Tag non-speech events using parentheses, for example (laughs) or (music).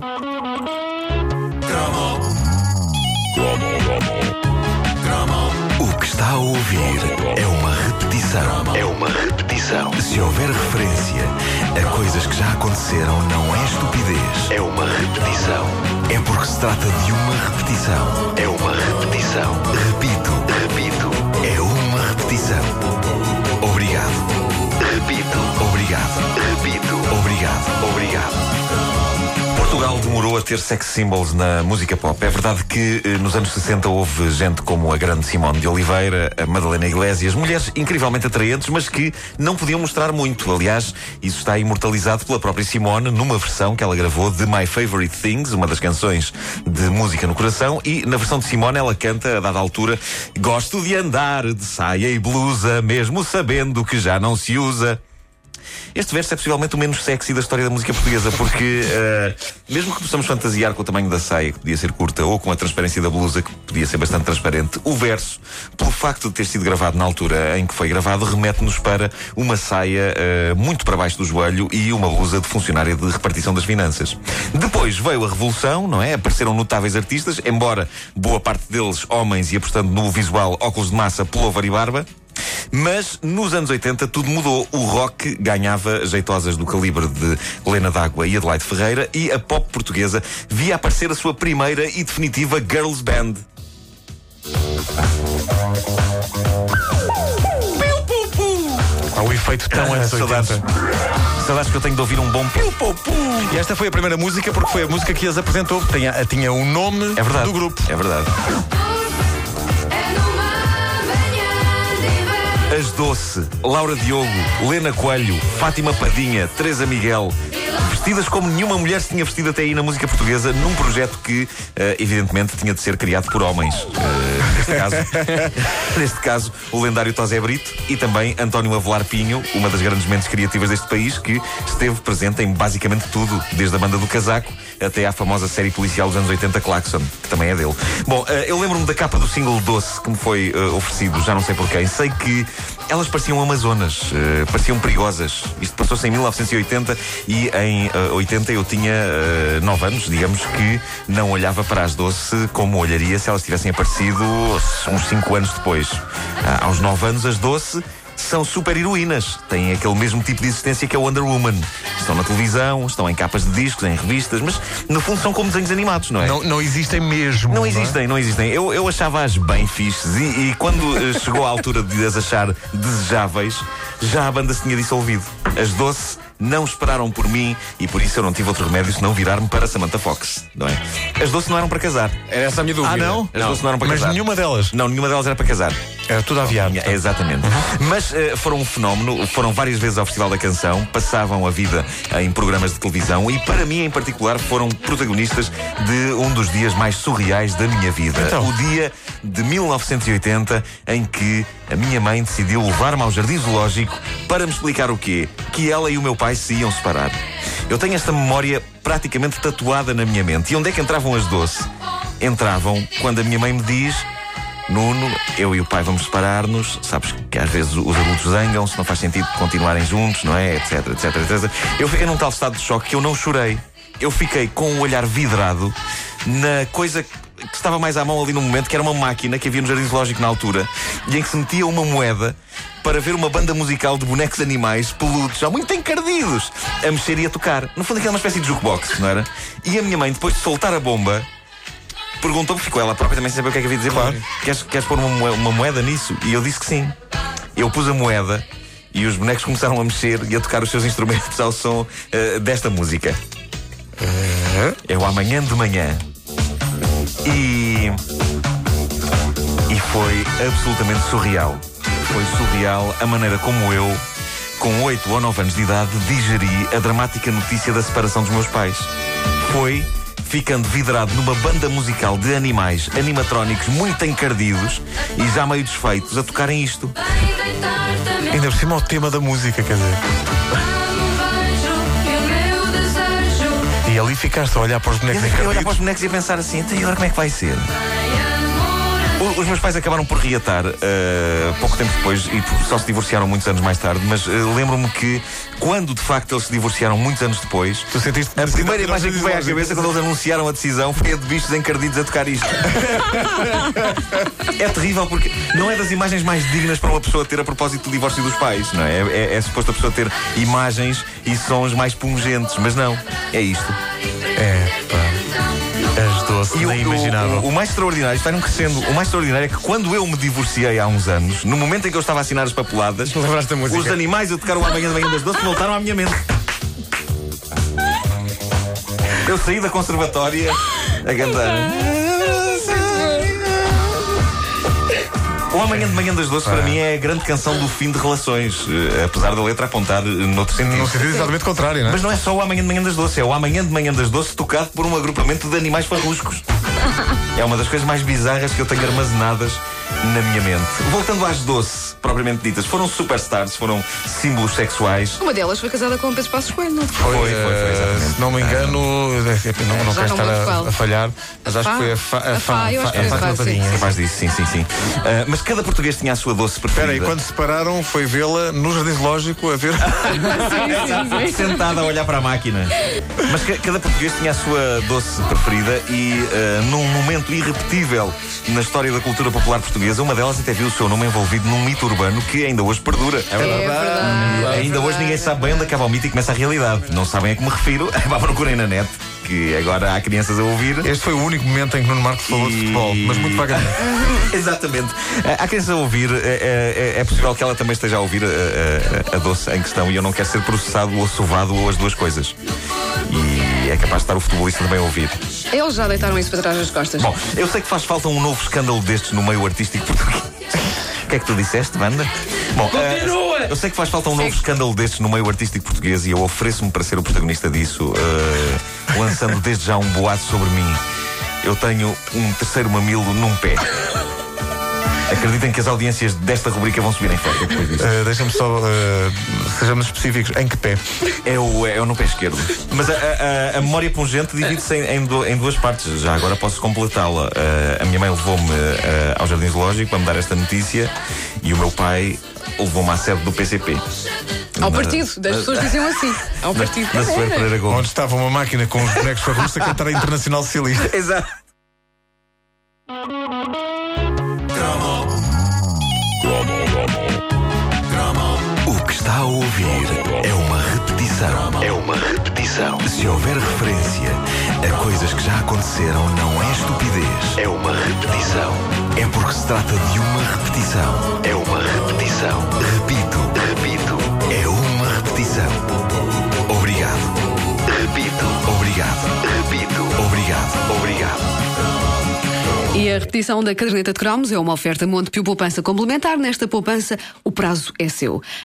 O que está a ouvir é uma repetição. É uma repetição. Se houver referência a coisas que já aconteceram, não é estupidez. É uma repetição. É porque se trata de uma repetição. É uma repetição. Repito, repito. É uma repetição. Obrigado. Repito. Obrigado. Repito. Obrigado. Portugal demorou a ter sex symbols na música pop. É verdade que eh, nos anos 60 houve gente como a grande Simone de Oliveira, a Madalena Iglesias, mulheres incrivelmente atraentes, mas que não podiam mostrar muito. Aliás, isso está imortalizado pela própria Simone numa versão que ela gravou de My Favorite Things, uma das canções de música no coração, e na versão de Simone ela canta, a dada altura, Gosto de andar de saia e blusa, mesmo sabendo que já não se usa. Este verso é possivelmente o menos sexy da história da música portuguesa, porque uh, mesmo que possamos fantasiar com o tamanho da saia, que podia ser curta, ou com a transparência da blusa, que podia ser bastante transparente, o verso, pelo facto de ter sido gravado na altura em que foi gravado, remete-nos para uma saia uh, muito para baixo do joelho e uma blusa de funcionária de repartição das finanças. Depois veio a Revolução, não é? Apareceram notáveis artistas, embora boa parte deles homens e apostando no visual óculos de massa, pullover e barba. Mas nos anos 80 tudo mudou. O rock ganhava jeitosas do calibre de Helena D'Água e Adelaide Ferreira e a pop portuguesa via aparecer a sua primeira e definitiva girls band. Há um efeito tão Ah, anos 80. saudades. Saudades que eu tenho de ouvir um bom piu, pu, pu. E esta foi a primeira música porque foi a música que as apresentou. Tinha, tinha o nome É verdade. do grupo. É verdade. As Doce, Laura Diogo, Lena Coelho, Fátima Padinha, Teresa Miguel, vestidas como nenhuma mulher se tinha vestido até aí na música portuguesa, num projeto que, eh, evidentemente, tinha de ser criado por homens. Eh, neste, caso, (laughs) neste caso, o lendário Tosé Brito e também António Avelar Pinho, uma das grandes mentes criativas deste país, que esteve presente em basicamente tudo, desde a banda do casaco até à famosa série policial dos anos 80, Claxon, que também é dele. Bom, eh, eu lembro-me da capa do single Doce que me foi eh, oferecido, já não sei por quem. Sei que elas pareciam amazonas, eh, pareciam perigosas. Isto passou-se em 1980 e em eh, 80 eu tinha 9 anos, digamos que não olhava para as Doce como olharia se elas tivessem aparecido uns 5 anos depois. Ah, aos 9 anos, as Doce são super heroínas. Têm aquele mesmo tipo de existência que a Wonder Woman. Estão na televisão, estão em capas de discos, em revistas, mas no fundo são como desenhos animados, não é? Não, não existem mesmo. Não é? existem, não existem. Eu, eu achava-as bem fixes e, e quando eh, chegou a altura de as achar desejáveis, já a banda se tinha dissolvido. As Doce não esperaram por mim e por isso eu não tive outro remédio senão virar-me para Samantha Fox, não é? As Doce não eram para casar. Era essa a minha dúvida. Ah, não? As Doce não eram para Mas casar. nenhuma delas. Não, nenhuma delas era para casar. Era tudo aviado. É, exatamente. Mas eh, foram um fenómeno, foram várias vezes ao Festival da Canção, passavam a vida em programas de televisão e, para mim em particular, foram protagonistas de um dos dias mais surreais da minha vida. Então? O dia de 1980 em que a minha mãe decidiu levar-me ao Jardim Zoológico para me explicar o quê? Que ela e o meu pai se iam separar. Eu tenho esta memória praticamente tatuada na minha mente. E onde é que entravam as doce? Entravam quando a minha mãe me diz Nuno, eu e o pai vamos separar-nos. Sabes que às vezes os adultos zangam, se não faz sentido continuarem juntos, não é? Etc, etc, etc. Eu fiquei num tal estado de choque que eu não chorei. Eu fiquei com o olhar vidrado na coisa que estava mais à mão ali no momento, que era uma máquina que havia no Jardim Zoológico na altura, e em que se metia uma moeda para ver uma banda musical de bonecos animais peludos, já muito encardidos, a mexer e a tocar. No fundo, aquela uma espécie de jukebox, não era? E a minha mãe, depois de soltar a bomba, perguntou-me, ficou ela própria também sem saber o que é que havia de dizer. Claro. Queres, queres pôr uma, moe- uma moeda nisso? E eu disse que sim. Eu pus a moeda e os bonecos começaram a mexer e a tocar os seus instrumentos ao som eh, desta música. É o amanhã de manhã. E. E foi absolutamente surreal. Foi surreal a maneira como eu, com 8 ou 9 anos de idade, digeri a dramática notícia da separação dos meus pais. Foi ficando vidrado numa banda musical de animais animatrónicos muito encardidos e já meio desfeitos a tocarem isto. Ainda por cima o tema da música, quer dizer. Ali ficaste a olhar para os bonecos eu a olhar para os bonecos e a pensar assim, então e agora como é que vai ser? Os meus pais acabaram por reatar eh, pouco tempo depois e só se divorciaram muitos anos mais tarde, mas eh, lembro-me que quando de facto eles se divorciaram muitos anos depois, Tu sentiste a primeira imagem que me veio à cabeça quando eles anunciaram a decisão foi a de bichos encardidos a tocar isto. (laughs) é terrível porque não é das imagens mais dignas para uma pessoa ter a propósito do divórcio dos pais, não é? É, é, é suposto a pessoa ter imagens e sons mais pungentes, mas não, é isto. É, pá. És doce, E o, nem imaginava. o- o mais extraordinário, num crescendo, o mais extraordinário é que quando eu me divorciei há uns anos, no momento em que eu estava a assinar as papeladas, os animais a tocar o amanhã de manhã das doces voltaram à minha mente. Eu saí da conservatória a cantar. O Amanhã de Manhã das Doces para mim é a grande canção do fim de relações, eh, apesar da letra apontar eh, noutro sentido. No sentido exatamente contrário, não é? Mas não é só o Amanhã de Manhã das Doces, é o Amanhã de Manhã das Doces tocado por um agrupamento de animais farruscos. (laughs) É uma das coisas mais bizarras que eu tenho armazenadas na minha mente. Voltando às doce, propriamente ditas, foram superstars, foram símbolos sexuais. Uma delas foi casada com o Pedro Passos Coelho, não Foi, foi? foi, foi, Eh, exatamente. se não me engano, eh, não, não quero não me estar a, a falhar, mas A acho que foi a Fá. A a sim. Capaz disso, sim, sim, sim. Ah, mas cada português tinha a sua doce preferida. Espera aí, quando se separaram, foi vê-la no Jardim Zoológico a ver. (laughs) (laughs) (laughs) sentada a olhar para a máquina. Mas ca- cada português tinha a sua doce preferida e eh, num momento irrepetível na história da cultura popular portuguesa, uma delas até viu o seu nome envolvido num mito urbano que ainda hoje perdura. É verdade. Ainda hoje ninguém sabe bem onde acaba o mito e começa a realidade. Não sabem a que me refiro? (laughs) Vá procurem na net, que agora há crianças a ouvir. Este foi o único momento em que Nuno Marcos falou de E- futebol, mas muito vagamente. (laughs) Exatamente. Eh, Há crianças a ouvir, eh, é, é possível que ela também esteja a ouvir a, a- a doce em questão e eu não quero ser processado ou sovado ou as duas coisas. E é capaz de estar o futebolista também a ouvir. Eles já deitaram isso para trás das costas. Bom, eu sei que faz falta um novo escândalo destes no meio artístico português. O que é que tu disseste, Wanda? Bom, eh, eu sei que faz falta um novo escândalo destes no meio artístico português e eu ofereço-me para ser o protagonista disso, eh, lançando desde já um boato sobre mim. Eu tenho um terceiro mamilo num pé. Acreditem que as audiências desta rubrica vão subir em festa depois disso. Eh, Deixa-me só, eh, sejamos específicos, em que pé? É o, é o no pé esquerdo. Mas a, a- a memória pungente divide-se em, em em duas partes. Já agora posso completá-la. Eh, a minha mãe levou-me eh, ao Jardim Zoológico para me dar esta notícia e o meu pai levou-me à sede do PCP. Ao Na- partido, das pessoas diziam assim. Ao Na, partido. na Pereira Gomes. Onde estava uma máquina com os bonecos farruscos a cantar a Internacional Socialista. Exato. Ouvir é uma repetição. É uma repetição. Se houver referência a coisas que já aconteceram, não é estupidez. É uma repetição. É porque se trata de uma repetição. É uma repetição. Repito, repito. É uma repetição. Obrigado. Repito. Obrigado. Repito. Obrigado. Obrigado. E a repetição da caderneta de cromos é uma oferta Montepio Poupança Complementar. Nesta poupança, o prazo é seu.